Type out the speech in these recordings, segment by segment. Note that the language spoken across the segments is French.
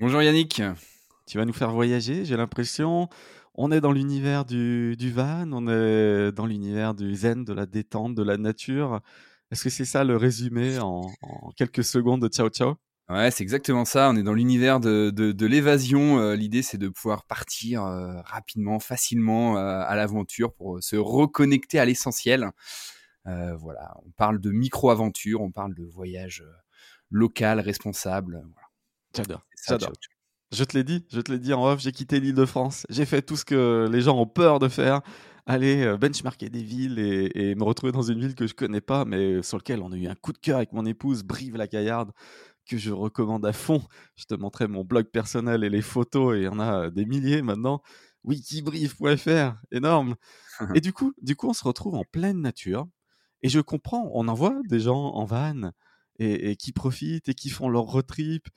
Bonjour Yannick. Tu vas nous faire voyager, j'ai l'impression. On est dans l'univers du, du van, on est dans l'univers du zen, de la détente, de la nature. Est-ce que c'est ça le résumé en, en, quelques secondes de Ciao Ciao? Ouais, c'est exactement ça. On est dans l'univers de, de, de l'évasion. Euh, L'idée, c'est de pouvoir partir euh, rapidement, facilement euh, à l'aventure pour se reconnecter à l'essentiel. Voilà, on parle de micro-aventure, on parle de voyage local, responsable. Voilà. J'adore. J'adore. Je te l'ai dit, je te l'ai dit en off, j'ai quitté l'île de France. J'ai fait tout ce que les gens ont peur de faire. Aller benchmarker des villes et, et, me retrouver dans une ville que je connais pas, mais sur laquelle on a eu un coup de cœur avec mon épouse, Brive-la-Gaillarde, que je recommande à fond. Je te montrais mon blog personnel et les photos, et il y en a des milliers maintenant. Wikibrief.fr, énorme. et du coup, du coup, on se retrouve en pleine nature. Et je comprends, on en voit des gens en van et, et qui profitent et qui font leur road trip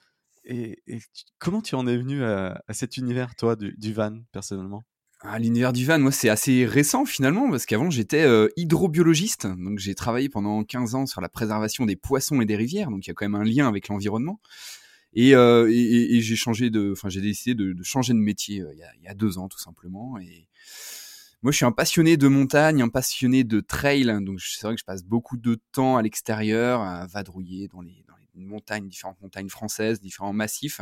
et, comment tu en es venu à, cet univers, toi, du, van, personnellement? Ah, L'univers du van, moi, c'est assez récent finalement, parce qu'avant, j'étais euh, hydrobiologiste. Donc, j'ai travaillé pendant 15 ans sur la préservation des poissons et des rivières. Donc, il y a quand même un lien avec l'environnement. Et, euh, j'ai changé de, enfin, j'ai décidé de, changer de métier euh, il, y a, deux ans, tout simplement. Et moi, je suis un passionné de montagne, un passionné de trail. Donc, c'est vrai que je passe beaucoup de temps à l'extérieur, à vadrouiller dans les, les montagnes, différentes montagnes françaises, différents massifs.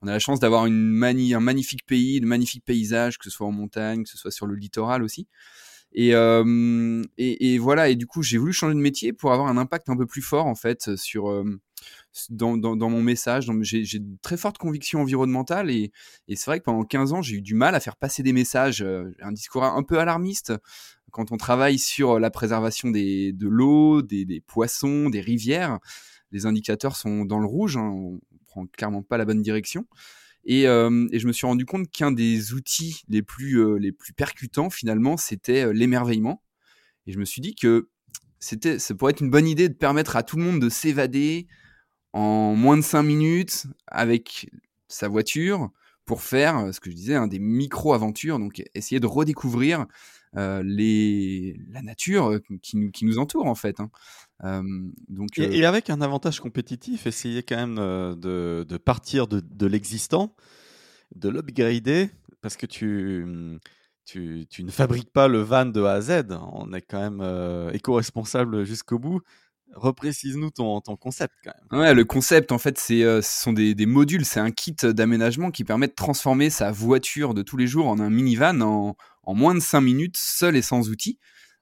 On a la chance d'avoir une un magnifique pays, de magnifiques paysages, que ce soit en montagne, que ce soit sur le littoral aussi. Et, euh, et, et voilà. Et du coup, j'ai voulu changer de métier pour avoir un impact un peu plus fort en fait sur euh, dans, dans, dans, mon message. J'ai de très fortes convictions environnementales et, et c'est vrai que pendant 15 ans, j'ai eu du mal à faire passer des messages, euh, un discours un peu alarmiste quand on travaille sur la préservation des, de l'eau, des poissons, des rivières les indicateurs sont dans le rouge, hein, on prend clairement pas la bonne direction. Et, euh, je me suis rendu compte qu'un des outils les plus, euh, les plus percutants, finalement, c'était euh, l'émerveillement. Et je me suis dit que c'était, ça pourrait être une bonne idée de permettre à tout le monde de s'évader en moins de 5 minutes avec sa voiture pour faire ce que je disais, hein, des micro-aventures, donc essayer de redécouvrir les, la nature qui nous, qui nous entoure en fait. Hein. Euh, donc, et, euh... et, avec un avantage compétitif, essayer quand même de, de partir de, de l'existant, de l'upgrader, parce que tu, tu, tu, ne fabriques pas le van de A à Z. On est quand même euh, éco-responsable jusqu'au bout. Reprécise-nous ton, concept quand même. Ouais, le concept en fait, c'est euh, ce sont des, modules, c'est un kit d'aménagement qui permet de transformer sa voiture de tous les jours en un minivan en, en moins de 5 minutes, seul et sans outils.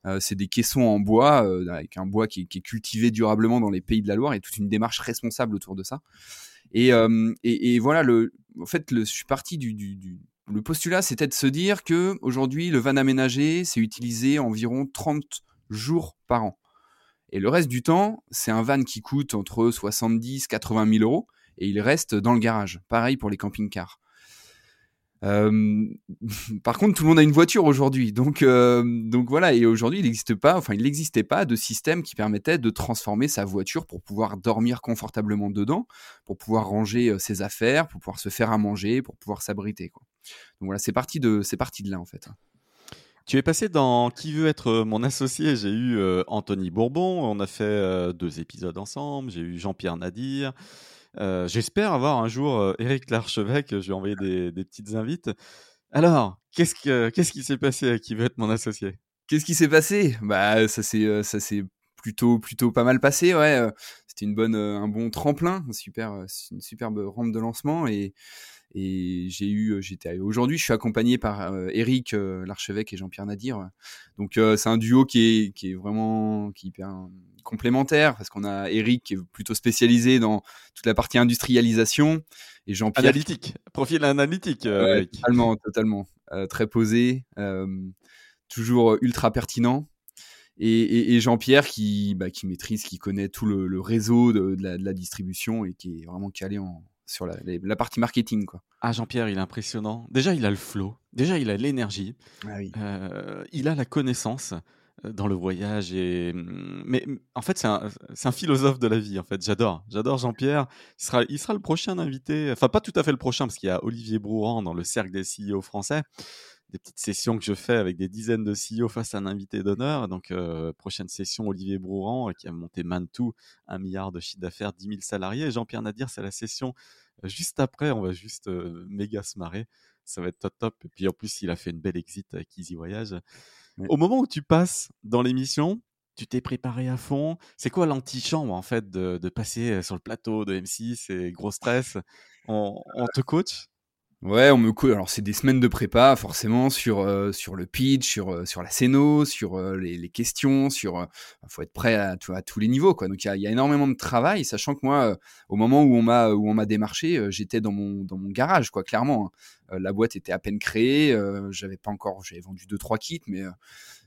Euh, c'est des caissons en bois, euh, avec un bois qui, est cultivé durablement dans les pays de la Loire et toute une démarche responsable autour de ça. Et, et, voilà, le, en fait, je suis parti du, du, du le postulat, c'était de se dire que aujourd'hui, le van aménagé, c'est utilisé environ 30 jours par an. Et le reste du temps, c'est un van qui coûte entre 70 80 000 euros et il reste dans le garage. Pareil pour les camping-cars. Euh, par contre, tout le monde a une voiture aujourd'hui, donc euh, donc voilà. Et aujourd'hui, il n'existe pas, enfin, il n'existait pas de système qui permettait de transformer sa voiture pour pouvoir dormir confortablement dedans, pour pouvoir ranger euh, ses affaires, pour pouvoir se faire à manger, pour pouvoir s'abriter. Donc voilà, c'est de c'est parti de là en fait. Tu es passé dans Qui veut être mon associé? J'ai eu euh, Anthony Bourbon, on a fait euh, deux épisodes ensemble. J'ai eu Jean-Pierre Nadir. Euh, J'espère avoir un jour Eric Larchevêque. Je lui ai envoyé des, petites invites. Alors, qu'est-ce que qu'est-ce qui s'est passé à Qui veut être mon associé? Qu'est-ce qui s'est passé? Bah, ça s'est ça s'est plutôt plutôt pas mal passé. Ouais, c'était une bonne un bon tremplin, une superbe rampe de lancement et et j'ai eu j'étais aujourd'hui je suis accompagné par euh, Eric euh, l'archevêque et Jean-Pierre Nadir donc euh, c'est un duo qui est qui est vraiment qui est hyper complémentaire parce qu'on a Eric qui est plutôt spécialisé dans toute la partie industrialisation et Jean-Pierre analytique profil analytique ouais, totalement totalement très posé toujours ultra pertinent et, et, et Jean-Pierre qui, bah, qui maîtrise, qui connaît tout le, le réseau de, de, la, de, la, distribution et qui est vraiment calé en, sur la, partie marketing. Quoi. Ah, Jean-Pierre, il est impressionnant. Déjà, il a le flow. Déjà, il a l'énergie. Ah euh, il a la connaissance euh, dans le voyage. Et... Mm, mais mm, en fait, c'est un, philosophe de la vie. En fait, j'adore. J'adore Jean-Pierre. Il sera, il sera le prochain invité. Enfin, pas tout à fait le prochain, parce qu'il y a Olivier Brouran dans le cercle des CEO français des petites sessions que je fais avec des dizaines de CEO face à un invité d'honneur. Donc, euh, prochaine session, Olivier Brouran, euh, qui a monté Mantou, un milliard de chiffre d'affaires, 10 000 salariés. Jean-Pierre Nadir, c'est la session euh, juste après. On va juste méga se marrer. Ça va être top, top. Et puis, en plus, il a fait une belle exit avec Easy Voyage. Au moment où tu passes dans l'émission, tu t'es préparé à fond. C'est quoi l'antichambre, en fait, de, passer sur le plateau de M6 C'est gros stress? On, on te coach? Ouais, on me coule. Alors c'est des semaines de prépa forcément sur euh, sur le pitch, sur euh, sur la scéno, sur euh, les, les, questions, sur faut être prêt à, à, tous les niveaux quoi. Donc il y a, y a, énormément de travail, sachant que moi au moment où on m'a où on m'a démarché, j'étais dans mon dans mon garage quoi, clairement. Hein. la boîte était à peine créée, j'avais pas encore, j'avais vendu deux trois kits, mais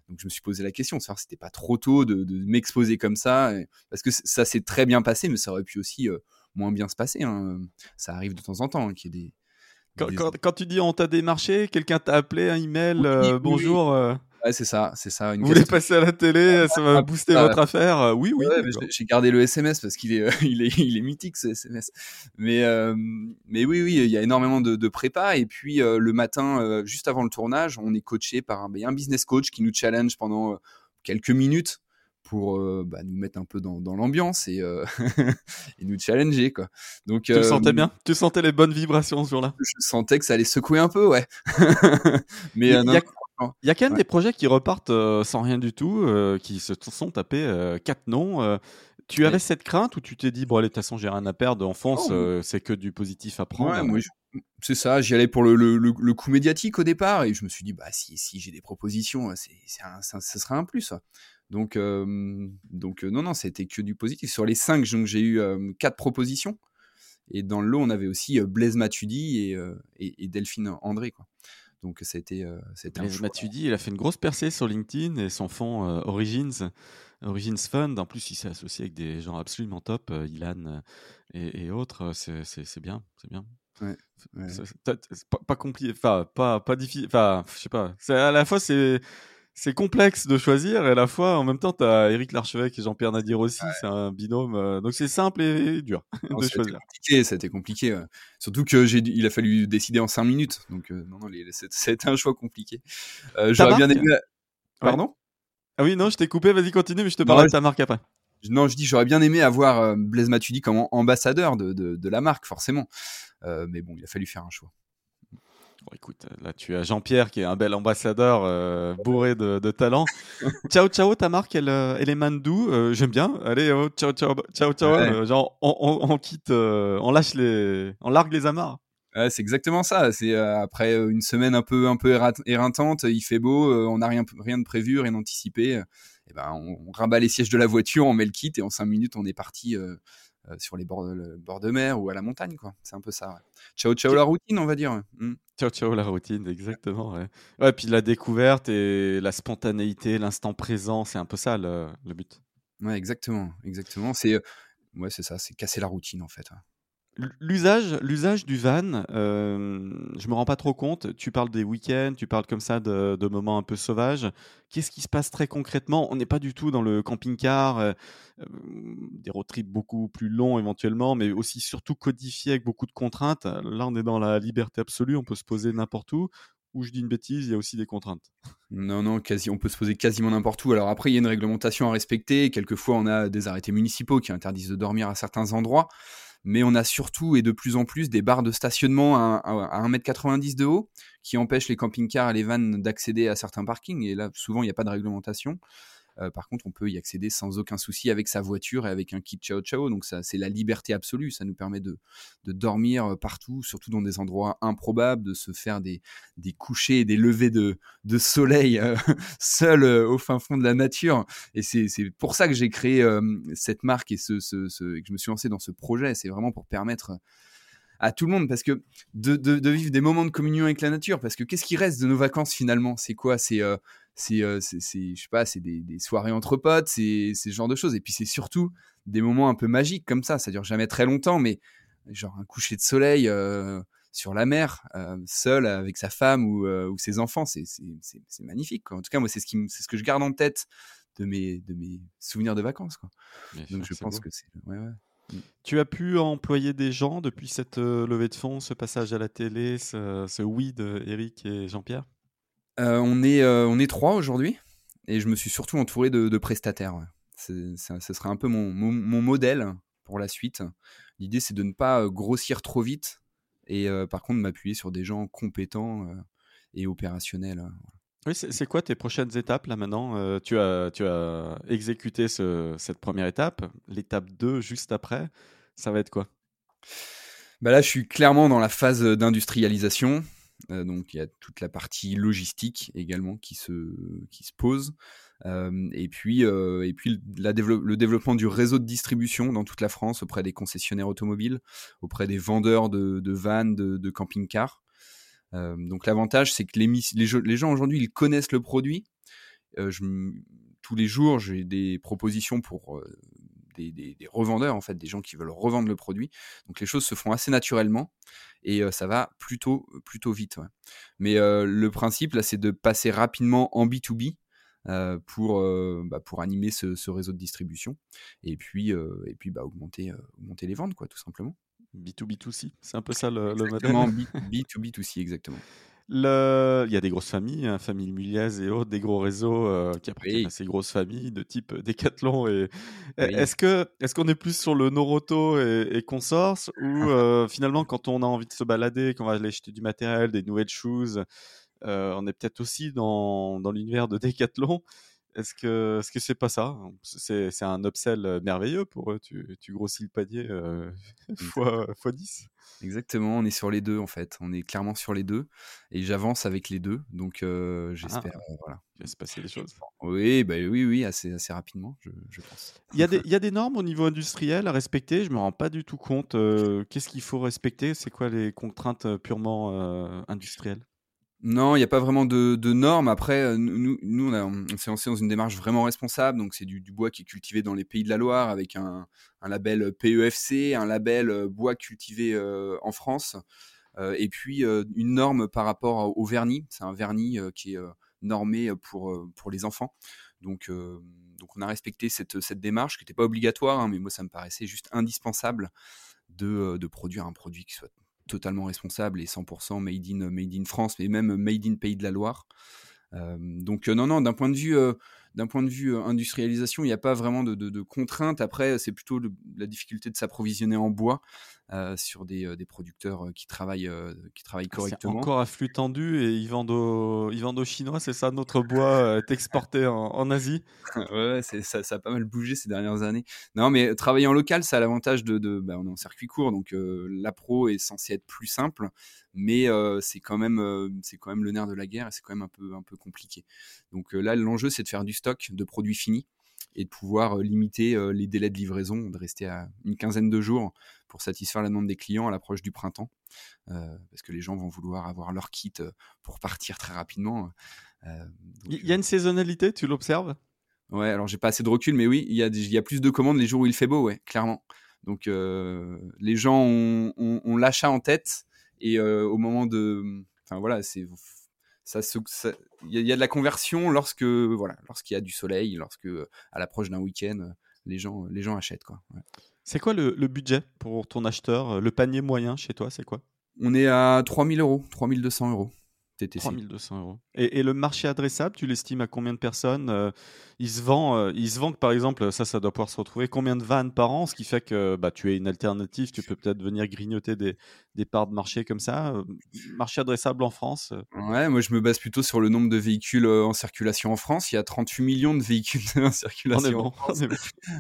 donc je me suis posé la question savoir si c'était pas trop tôt de, de m'exposer comme ça, parce que ça s'est très bien passé, mais ça aurait pu aussi moins bien se passer. Hein. Ça arrive de temps en temps hein, qu'il y ait des quand, tu dis on t'a démarché, quelqu'un t'a appelé, un email, euh, bonjour. Euh. Ouais, c'est ça, c'est ça. Vous voulez passer à la télé, ça va booster votre affaire euh, Oui, oui. j'ai gardé le SMS parce qu'il est, il est, il est mythique ce SMS. Mais, mais oui, oui, il y a énormément de, de prépa. Et puis le matin, juste avant le tournage, on est coaché par un, ben, un business coach qui nous challenge pendant quelques minutes pour euh, bah, nous mettre un peu dans, dans l'ambiance et, euh, et, nous challenger quoi. Donc tu sentais euh, bien, tu sentais les bonnes vibrations sur là. Je sentais que ça allait secouer un peu, ouais. Mais il y, a, y, a quand même des projets qui repartent sans rien du tout, qui se sont tapés quatre noms. tu avais cette crainte ou tu t'es dit bon allez de toute façon j'ai rien à perdre, en France oh, c'est que du positif à prendre? Ouais, c'est ça, j'y allais pour le, le, le, coup médiatique au départ et je me suis dit bah si si j'ai des propositions, c'est ce sera un plus. Donc, donc non, non, c'était que du positif. Sur les cinq, j'ai eu quatre propositions. Et dans le lot, on avait aussi Blaise Matuidi et, et, Delphine André. Quoi. Donc, ça a été, Blaise Matuidi, il a fait une grosse percée sur LinkedIn et son fonds Origins, Origins Fund. En plus, il s'est associé avec des gens absolument top, Ilan et, autres. C'est bien, c'est bien. Ouais, Pas, pas, compliqué, enfin, pas, pas difficile. Enfin, je sais pas. À la fois, c'est c'est complexe de choisir et à la fois en même temps tu as Eric Larchevêque et Jean-Pierre Nadir aussi c'est un binôme euh, donc c'est simple et dur de choisir. compliqué ça a été compliqué surtout que j'ai il a fallu décider en 5 minutes donc euh, non non c'était un choix compliqué. Euh, j'aurais bien aimé pardon? Ah oui non je t'ai coupé vas-y continue mais je te parle de ta marque après. Non, je dis j'aurais bien aimé avoir Blaise Matuidi comme ambassadeur de, de, de la marque, forcément. mais bon, il a fallu faire un choix écoute, là tu as Jean-Pierre qui est un bel ambassadeur euh, bourré de, talent. ciao ciao, ta marque elle, euh, elle est Mandou, euh, j'aime bien. Allez, oh, ciao ciao ciao ciao. genre on, quitte, on lâche les, on largue les amarres. c'est exactement ça. C'est après une semaine un peu un peu éreintante, il fait beau, on n'a rien rien de prévu, rien d'anticipé. Et ben on, on, rabat les sièges de la voiture, on met le kit et en cinq minutes on est parti euh, sur les bords, le bord de mer ou à la montagne, quoi. C'est un peu ça. Ciao, ciao la routine, on va dire. Mmh. Ciao, ciao la routine, exactement. Ouais. ouais, puis la découverte et la spontanéité, l'instant présent, c'est un peu ça le, but. Ouais, exactement, exactement. C'est, ouais, c'est ça, c'est casser la routine en fait. L'usage, l'usage du van, euh, je me rends pas trop compte. Tu parles des week-ends, tu parles comme ça de, moments un peu sauvages. Qu'est-ce qui se passe très concrètement? On n'est pas du tout dans le camping-car, euh, euh, des road trips beaucoup plus longs éventuellement, mais aussi surtout codifiés avec beaucoup de contraintes. Là, on est dans la liberté absolue, on peut se poser n'importe où. Ou je dis une bêtise, il y a aussi des contraintes. Non, non, quasi, on peut se poser quasiment n'importe où. Alors après, il y a une réglementation à respecter. Quelquefois, on a des arrêtés municipaux qui interdisent de dormir à certains endroits mais on a surtout et de plus en plus des barres de stationnement à, à, 1m90 de haut qui empêchent les camping-cars et les vannes d'accéder à certains parkings. Et là, souvent, il n'y a pas de réglementation. Euh, par contre, on peut y accéder sans aucun souci avec sa voiture et avec un kit Ciao Ciao. Donc, ça, c'est la liberté absolue. Ça nous permet de, de, dormir euh, partout, surtout dans des endroits improbables, de se faire des, des couchers et des levées de, de soleil euh, seul au fin fond de la nature. Et c'est, pour ça que j'ai créé cette marque et, ce, ce, que je me suis lancé dans ce projet. C'est vraiment pour permettre à tout le monde parce que de, de, vivre des moments de communion avec la nature parce que qu'est-ce qui reste de nos vacances finalement? C'est quoi? C'est euh, c'est je sais pas c'est des, des, soirées entre potes c'est ce genre de choses et puis c'est surtout des moments un peu magiques comme ça ça dure jamais très longtemps mais genre un coucher de soleil sur la mer, seul avec sa femme ou, ou ses enfants. C'est magnifique. Quoi. En tout cas, moi, c'est ce, qui, ce que je garde en tête de mes, de mes souvenirs de vacances. Quoi. Donc je pense que c'est... Ouais, ouais. Tu as pu employer des gens depuis cette levée de fonds, ce passage à la télé, ce, ce oui de Eric et Jean-Pierre? On, est, on est trois aujourd'hui et je me suis surtout entouré de, prestataires. ce serait un peu mon, mon, modèle pour la suite. L'idée, c'est de ne pas grossir trop vite et par contre m'appuyer sur des gens compétents et opérationnels. Oui, c'est quoi tes prochaines étapes là maintenant? Tu, as, tu as exécuté cette première étape, l'étape 2 juste après, ça va être quoi? Bah Là, je suis clairement dans la phase d'industrialisation. Donc il y a toute la partie logistique également qui se, qui se pose. et puis, et puis le développement du réseau de distribution dans toute la France auprès des concessionnaires automobiles, auprès des vendeurs de, de vannes, de, camping-cars. donc l'avantage, c'est que les, les, gens aujourd'hui, ils connaissent le produit. Tous les jours, j'ai des propositions pour des, des, revendeurs, en fait, des gens qui veulent revendre le produit. Donc les choses se font assez naturellement et ça va plutôt, plutôt vite. Mais le principe, là, c'est de passer rapidement en B2B euh, pour, euh, bah, pour animer ce, réseau de distribution et puis, euh, et puis bah, augmenter, augmenter les ventes, quoi, tout simplement. B2B2C, c'est un peu ça le, le modèle. B2B2C, exactement. Le... Il y a des grosses familles, hein, famille Muliez et autres, des gros réseaux qui appartiennent à ces grosses familles de type Decathlon. Et... Est-ce qu'on est, qu'on est plus sur le Noroto et, et consorts ou finalement quand on a envie de se balader, qu'on va aller acheter du matériel, des nouvelles choses, euh, on est peut-être aussi dans, dans l'univers de Decathlon. Est-ce que ce que c'est pas ça? C'est, un upsell euh, merveilleux pour eux. Tu, tu grossis le panier euh, fois, fois 10. Exactement, on est sur les deux en fait. On est clairement sur les deux et j'avance avec les deux. Donc j'espère. Ah, voilà. Il va se passer des choses. Oui, bah, oui, oui, assez, assez rapidement, je, je pense. Il y, a des, il y a des normes au niveau industriel à respecter? Je me rends pas du tout compte. qu'est-ce qu'il faut respecter? C'est quoi les contraintes purement industrielles? Non, il n'y a pas vraiment de, normes. Après, euh, nous, on, s'est lancé dans une démarche vraiment responsable. Donc, c'est du, bois qui est cultivé dans les pays de la Loire avec un, label PEFC, un label euh, bois cultivé euh, en France. et puis, une norme par rapport au vernis. C'est un vernis qui est normé pour, les enfants. Donc, on a respecté cette, démarche qui n'était pas obligatoire, hein, mais moi, ça me paraissait juste indispensable de produire un produit qui soit totalement responsable et 100% made in, made in France, mais même made in Pays de la Loire. Euh, donc euh, non, non, d'un point de vue, euh, d'un point de vue industrialisation, il n'y a pas vraiment de, de, contraintes. Après, c'est plutôt la difficulté de s'approvisionner en bois sur des, des, producteurs qui travaillent, qui travaillent ah, correctement. encore à flux tendu et ils vendent aux, ils vendent aux Chinois, c'est ça Notre bois est exporté en, Asie? Ouais, c'est, ça, ça, a pas mal bougé ces dernières années. Non, mais travailler en local, ça a l'avantage de, de bah, on est en circuit court, donc la pro est censée être plus simple mais c'est quand même c'est quand même le nerf de la guerre et c'est quand même un peu un peu compliqué. Donc là l'enjeu c'est de faire du stock de produits finis et de pouvoir limiter les délais de livraison, de rester à une quinzaine de jours pour satisfaire la demande des clients à l'approche du printemps, parce que les gens vont vouloir avoir leur kit pour partir très rapidement. il y a une saisonnalité, tu l'observes? Ouais, alors j'ai pas assez de recul, mais oui, il y, a, il y a plus de commandes les jours où il fait beau, ouais, clairement. Donc les gens ont, ont l'achat en tête et euh, au moment de, enfin voilà, c'est ça, il y, a de la conversion lorsque voilà, lorsqu'il y a du soleil, lorsque à l'approche d'un week-end, les gens, les gens achètent quoi. C'est quoi le, le, budget pour ton acheteur Le panier moyen chez toi, c'est quoi? On est à 3000 euros, 3200 euros. TTC. 3200 euros. Et, le marché adressable, tu l'estimes à combien de personnes euh, il, se vend, euh, il se vend que par exemple, ça, ça doit pouvoir se retrouver combien de vannes par an, ce qui fait que bah, tu es une alternative, tu peux peut-être venir grignoter des, des, parts de marché comme ça. Euh, marché adressable en France Ouais, moi je me base plutôt sur le nombre de véhicules en circulation en France. Il y a 38 millions de véhicules en circulation. en France.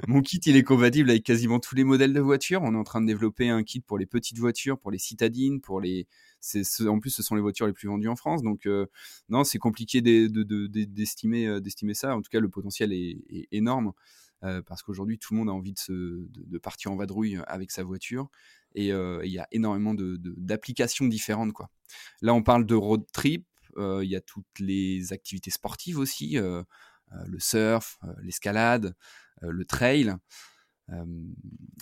Mon kit, il est compatible avec quasiment tous les modèles de voitures. On est en train de développer un kit pour les petites voitures, pour les citadines, pour les c'est en plus ce sont les voitures les plus vendues en France donc euh, non c'est compliqué d'estimer euh, d'estimer ça. En tout cas le potentiel est, énorme euh, parce qu'aujourd'hui tout le monde a envie de, se, de, partir en vadrouille avec sa voiture. Et il y a énormément d'applications différentes quoi. Là on parle de road trip il y a toutes les activités sportives aussi le surf l'escalade le trail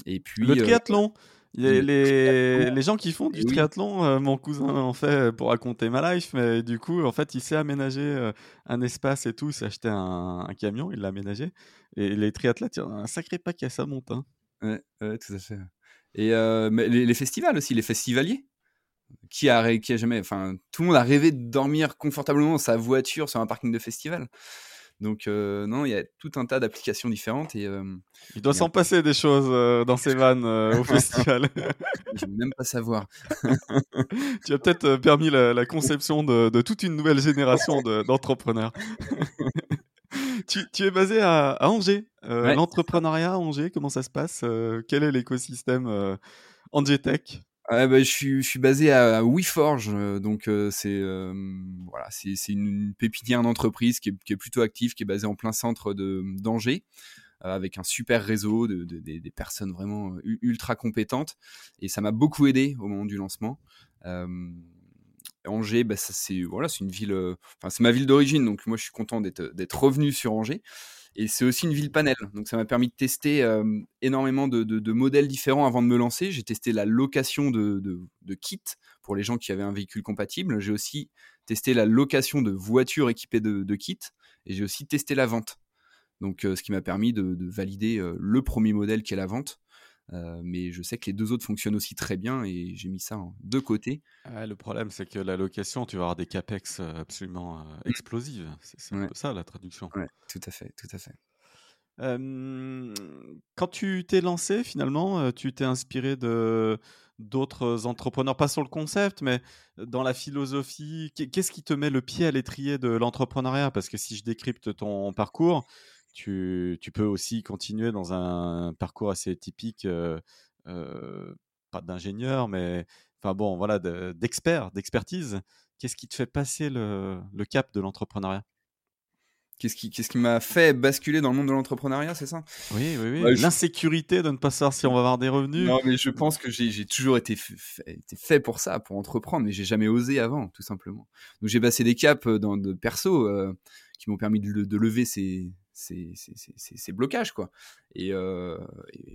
et puis le triathlon Les, les, gens qui font du triathlon, euh, mon cousin en fait pour raconter ma life, mais du coup, en fait, il s'est aménagé euh, un espace et tout, il s'est acheté un, camion, il l'a aménagé. Et les triathlètes, il y a un sacré paquet, ça monte. Hein. Ouais, ouais, tout à fait. Et euh, mais les, festivals aussi, les festivaliers. Qui a, qui a jamais, enfin, tout le monde a rêvé de dormir confortablement dans sa voiture sur un parking de festival. Donc non, il y a tout un tas d'applications différentes et il doit s'en passer des choses dans ces vannes au festival. Je veux même pas savoir. tu as peut-être permis la, conception de, toute une nouvelle génération d'entrepreneurs. tu, es basé à, Angers. L'entrepreneuriat à Angers, comment ça se passe Quel est l'écosystème Angers Tech bah, je, suis, basé à, WeForge, euh, donc euh, c'est euh, voilà, c'est une pépinière d'entreprise qui est, plutôt active, qui est basée en plein centre de d'Angers, avec un super réseau de, des personnes vraiment ultra compétentes, et ça m'a beaucoup aidé au moment du lancement. Angers, bah, c'est voilà, c'est une ville, enfin c'est ma ville d'origine, donc moi je suis content d'être revenu sur Angers. Et c'est aussi une ville panel. Donc ça m'a permis de tester énormément de, modèles différents avant de me lancer. J'ai testé la location de, kits pour les gens qui avaient un véhicule compatible. J'ai aussi testé la location de voitures équipées de, kits. Et j'ai aussi testé la vente. Donc ce qui m'a permis de, valider le premier modèle qui est la vente. Euh, mais je sais que les deux autres fonctionnent aussi très bien et j'ai mis ça de côté. le problème, c'est que la location, tu vas avoir des capex euh, absolument euh, explosives. C'est un peu ça la traduction. Ouais, tout à fait, tout à fait. quand tu t'es lancé, finalement, tu t'es inspiré de d'autres entrepreneurs, pas sur le concept, mais dans la philosophie. Qu'est-ce qui te met le pied à l'étrier de l'entrepreneuriat? Parce que si je décrypte ton parcours, tu, peux aussi continuer dans un parcours assez typique, pas d'ingénieur, mais enfin bon, voilà, d'expert, d'expertise. Qu'est-ce qui te fait passer le, cap de l'entrepreneuriat? Qu'est-ce qui, m'a fait basculer dans le monde de l'entrepreneuriat, c'est ça? Oui, oui, oui. L'insécurité de ne pas savoir si on va avoir des revenus. Non, mais je pense que j'ai, toujours été fait, fait, pour ça, pour entreprendre, mais j'ai jamais osé avant, tout simplement. Donc j'ai passé des caps dans de perso qui m'ont permis de, de lever ces, ces, blocages quoi et,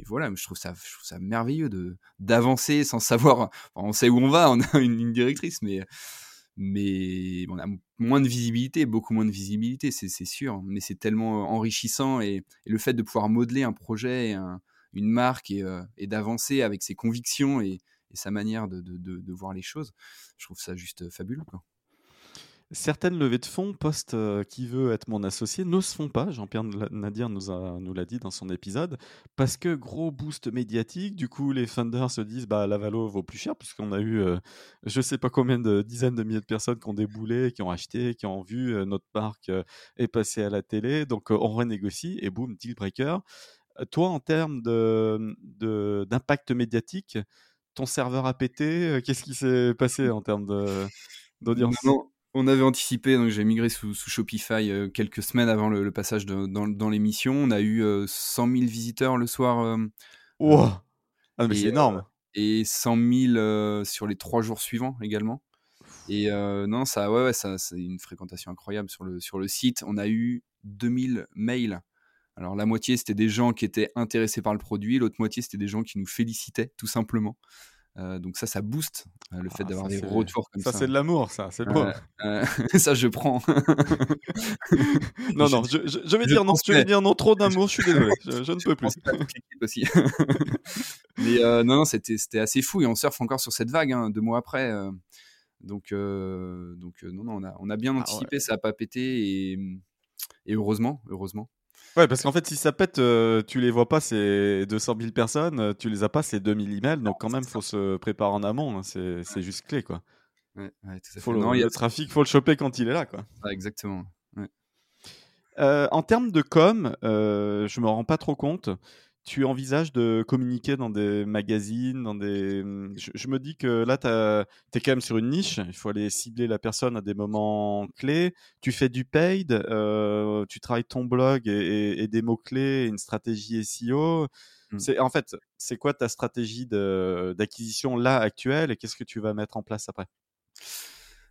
voilà je trouve ça je trouve ça merveilleux de d'avancer sans savoir on sait où on va on a une ligne directrice mais mais on a moins de visibilité beaucoup moins de visibilité c'est sûr mais c'est tellement enrichissant et, le fait de pouvoir modeler un projet une marque et, d'avancer avec ses convictions et, sa manière de, de, voir les choses je trouve ça juste fabuleux. Certaines levées de fonds post euh, qui veut être mon associé ne se font pas, Jean-Pierre Nadir nous, nous l'a dit dans son épisode, parce que gros boost médiatique, du coup les funders se disent bah la vaut plus cher, puisqu'on a eu euh, je sais pas combien de dizaines de milliers de personnes qui ont déboulé, qui ont acheté, qui ont vu euh, notre parc est passé à la télé, donc on renégocie et boum, deal breaker. toi en termes de, d'impact médiatique, ton serveur a pété, qu'est-ce qui s'est passé en termes d'audience? On avait anticipé, donc j'ai migré sous, Shopify euh, quelques semaines avant le, passage dans, l'émission. On a eu 100 000 visiteurs le soir. Euh, ah, mais c'est énorme. et 100 000 sur les trois jours suivants également. Et non, ça, ouais, ça, c'est une fréquentation incroyable sur le, sur le site. On a eu 2000 mails. Alors la moitié c'était des gens qui étaient intéressés par le produit, l'autre moitié c'était des gens qui nous félicitaient tout simplement. Euh, donc ça, ça booste euh, le fait ah, d'avoir des retours comme ça. Ça, c'est de l'amour, ça, c'est beau. ça, je prends. non, non, je, je, vais dire non. Tu veux dire non, trop d'amour, je suis désolé, je, ne peux plus. aussi. Mais euh, non, non, c'était assez fou et on surfe encore sur cette vague hein, deux mois après. donc, donc non, non, on a, on a bien ah anticipé, ça n'a pas pété et, et heureusement, heureusement. Ouais, parce qu'en fait, si ça pète, euh, tu les vois pas, c'est 200 000 personnes, euh, tu les as pas, c'est 2000 emails, donc quand même, faut se préparer en amont, hein, c'est juste clé, quoi. Ouais, ouais, tout faut le, le trafic, faut le choper quand il est là, quoi. exactement. Euh, en termes de com, je me rends pas trop compte tu envisages de communiquer dans des magazines, dans des. Mmh, je, me dis que là, tu es quand même sur une niche. Il faut aller cibler la personne à des moments clés. Tu fais du paid, euh, tu travailles ton blog et, des mots-clés, une stratégie SEO. Mmh. C'est, en fait, c'est quoi ta stratégie d'acquisition là actuelle et qu'est-ce que tu vas mettre en place après?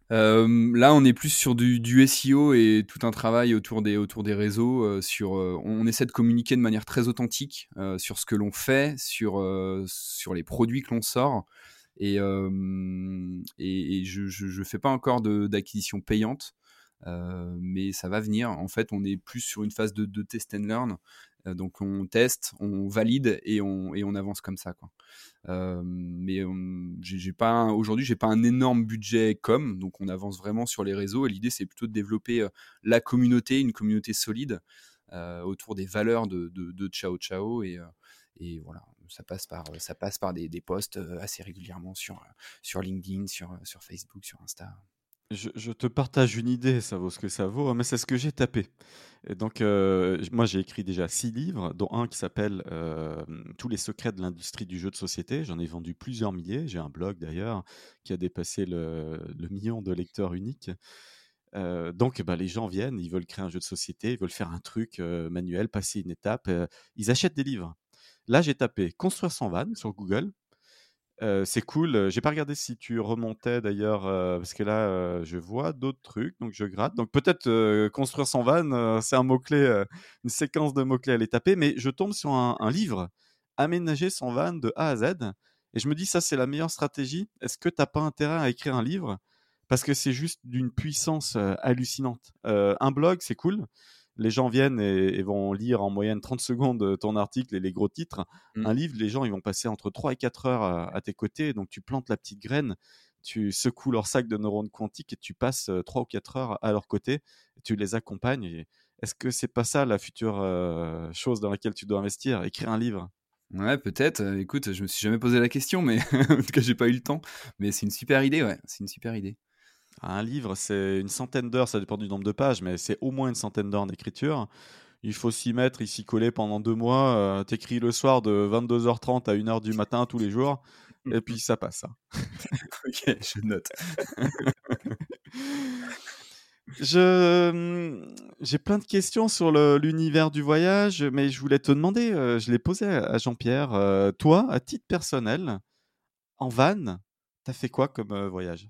Là, on est plus sur du, SEO et tout un travail autour des, autour des réseaux. sur, on, essaie de communiquer de manière très authentique sur ce que l'on fait, sur, sur les produits que l'on sort. Et, je ne fais pas encore d'acquisition payante. mais ça va venir. En fait, on est plus sur une phase de, de test and learn. Donc, on teste, on valide et on, avance comme ça. Mais j'ai pas aujourd'hui, j'ai pas un énorme budget com, donc on avance vraiment sur les réseaux. Et l'idée, c'est plutôt de développer la communauté, une communauté solide autour des valeurs de, de, Ciao Ciao et, voilà, ça passe par, des, posts assez régulièrement sur, LinkedIn, sur Facebook, sur Insta. Je, te partage une idée, ça vaut ce que ça vaut, hein, mais c'est ce que j'ai tapé. Et donc, moi, j'ai écrit déjà six livres, dont un qui s'appelle Tous les secrets de l'industrie du jeu de société. J'en ai vendu plusieurs milliers. J'ai un blog d'ailleurs qui a dépassé le, million de lecteurs uniques. donc, bah, les gens viennent, ils veulent créer un jeu de société, ils veulent faire un truc manuel, passer une étape. ils achètent des livres. Là, j'ai tapé construire sans van sur Google. C'est cool. J'ai pas regardé si tu remontais d'ailleurs, parce que là, je vois d'autres trucs, donc je gratte. Donc peut-être construire sans van, c'est un mot-clé, une séquence de mots-clés à les taper, mais je tombe sur un, livre, Aménager son van de A à Z, et je me dis, ça, c'est la meilleure stratégie. Est-ce que tu n'as pas intérêt à écrire un livre? Parce que c'est juste d'une puissance hallucinante. un blog, c'est cool les gens viennent et, vont lire en moyenne 30 secondes euh, ton article et les gros titres. Mmh. Un livre, les gens ils vont passer entre 3 et 4 heures à, tes côtés. Donc tu plantes la petite graine, tu secoues leur sac de neurones quantiques et tu passes 3 euh, ou 4 heures à leur côté. tu les accompagnes. Est-ce que c'est pas ça la future euh, chose dans laquelle tu dois investir Écrire un livre? Ouais, peut-être. Écoute, je me suis jamais posé la question, mais en tout cas, j'ai pas eu le temps. Mais c'est une super idée, ouais. C'est une super idée. Un livre, c'est une centaine d'heures, ça dépend du nombre de pages, mais c'est au moins une centaine d'heures d'écriture. Il faut s'y mettre, y s'y coller pendant deux mois. Euh, t'écris le soir de 22h30 à 1h du matin tous les jours, et puis ça passe. Hein. ok, je note. je hum, j'ai plein de questions sur l'univers du voyage, mais je voulais te demander, euh, je l'ai posé à, Jean-Pierre, euh, toi, à titre personnel, en van, t'as fait quoi comme voyage?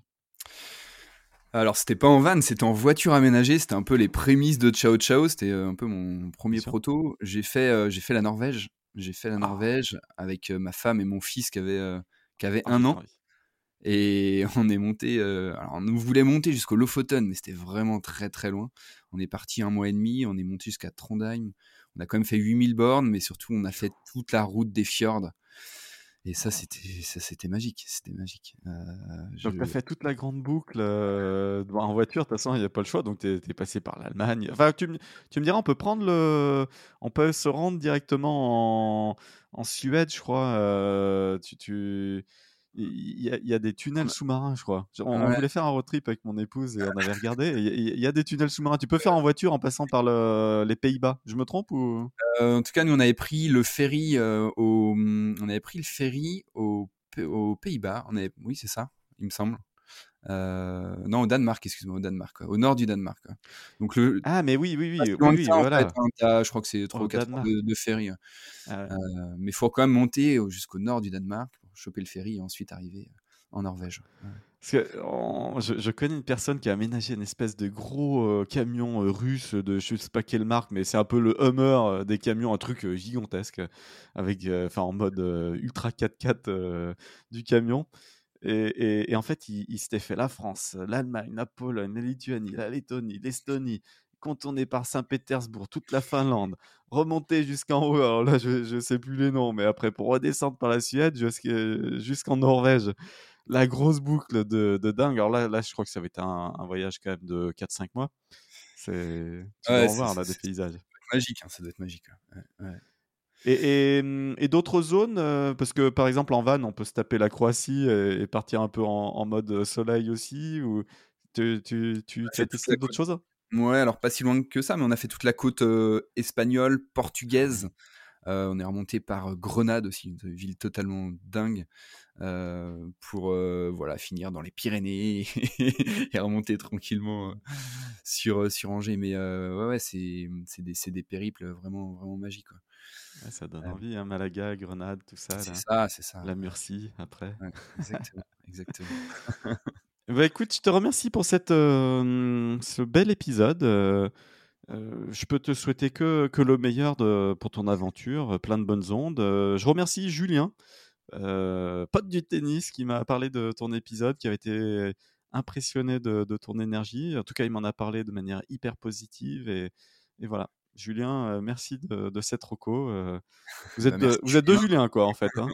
Alors, c'était pas en van, c'était en voiture aménagée. C'était un peu les prémices de Ciao Ciao. C'était euh, un peu mon premier proto. J'ai fait, euh, j'ai fait la Norvège. J'ai fait la ah. Norvège avec euh, ma femme et mon fils qui avait, qui avait ah, un an. Et on est monté. alors, on voulait monter jusqu'au Lofoten, mais c'était vraiment très très loin. On est parti un mois et demi. On est monté jusqu'à Trondheim. On a quand même fait 8000 bornes, mais surtout, on a fait toute la route des fjords. Et ça, c'était, ça, c'était magique. C'était magique. Euh, donc, tu as fait toute la grande boucle euh, en voiture. De toute façon, il n'y a pas le choix. Donc, tu es, passé par l'Allemagne. Enfin, tu, tu, me diras, on peut prendre le. On peut se rendre directement en, en Suède, je crois. Euh, tu. tu il y, a, des tunnels sous-marins, je crois. On, voulait faire un road trip avec mon épouse et on avait regardé. Il y, a des tunnels sous-marins. Tu peux faire en voiture en passant par les Pays-Bas. Je me trompe ou? Euh, En tout cas, nous on avait pris le ferry euh, au, on avait pris le ferry aux, Pays-Bas. On avait, oui, c'est ça, il me semble. Euh, non, au Danemark, excuse-moi, au Danemark, au nord du Danemark. Donc le, ah, mais oui, oui, oui, oui, voilà. Hein, je crois que c'est 3 ou 4 heures de, ferry. Ah mais il faut quand même monter jusqu'au nord du Danemark choper le ferry et ensuite arriver en Norvège. Parce que, je, connais une personne qui a aménagé une espèce de gros euh, camion euh, russe de je sais pas quelle marque, mais c'est un peu le Hummer euh, des camions, un truc gigantesque, avec, enfin en mode ultra 4x4 du camion. Et, en fait, il s'était fait la France, l'Allemagne, la Pologne, la Lituanie, la Lettonie, l'Estonie, contourner par Saint-Pétersbourg, toute la Finlande, remonter jusqu'en haut, alors là je ne sais plus les noms, mais après pour redescendre par la Suède jusqu'en Norvège, la grosse boucle de, de, dingue. Alors là, là, je crois que ça va être un, voyage quand même de 4-5 mois. C'est, tu vas voir là des paysages. Magique, hein, ça doit être magique. Et, et, d'autres zones, euh, parce que par exemple en van, on peut se taper la Croatie et, partir un peu en, mode soleil aussi, ou tu, tu, tu as testé d'autres choses? Ouais, alors pas si loin que ça, mais on a fait toute la côte espagnole, portugaise. on est remonté par Grenade aussi, une ville totalement dingue, pour voilà finir dans les Pyrénées et remonter tranquillement sur sur Angers. Mais ouais, ouais c'est des, des périples vraiment vraiment magiques. ça donne envie, hein, Malaga, Grenade, tout ça. C'est ça, c'est ça. La Murcie après. exactement, exactement. Bah, écoute, je te remercie pour cette, ce bel épisode. je peux te souhaiter que, que le meilleur de, pour ton aventure, plein de bonnes ondes. je remercie Julien, pote du tennis, qui m'a parlé de ton épisode, qui a été impressionné de, de, ton énergie. En tout cas, il m'en a parlé de manière hyper positive. Et, et voilà. Julien, merci de, de cette roco. vous êtes, bah, vous êtes deux Julien, quoi, en fait. Hein.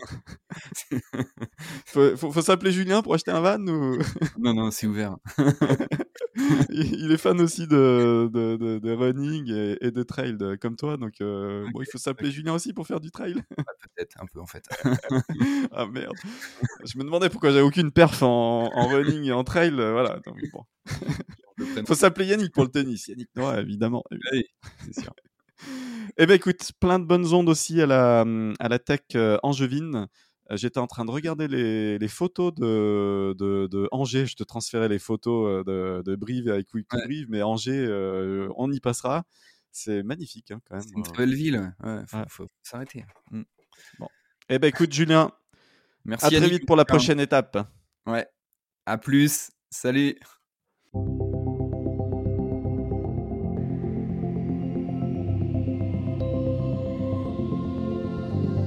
faut, faut, s'appeler Julien pour acheter un van ou... Non, non, c'est ouvert. il est fan aussi de, de, de, running et, de trail comme toi, donc bon, il faut s'appeler Julien aussi pour faire du trail. Peut-être un peu en fait. ah merde. Je me demandais pourquoi j'avais aucune perf en, en running et en trail. voilà. Donc, bon. Faut s'appeler Yannick pour le tennis. Yannick Noah, évidemment. Oui, c'est sûr. Eh bien, écoute, plein de bonnes ondes aussi à la, à la tech euh, angevine. Euh, j'étais en train de regarder les, les photos de, de, de, Angers. Je te transférais les photos euh, de, de Brive avec Quick Brive, mais Angers, on y passera. C'est magnifique hein, quand même. C'est une très belle ville. Ouais, faut, faut s'arrêter. Mm. Bon. Eh ben écoute, Julien. Merci. À très vite pour la prochaine étape. Ouais. À plus. Salut.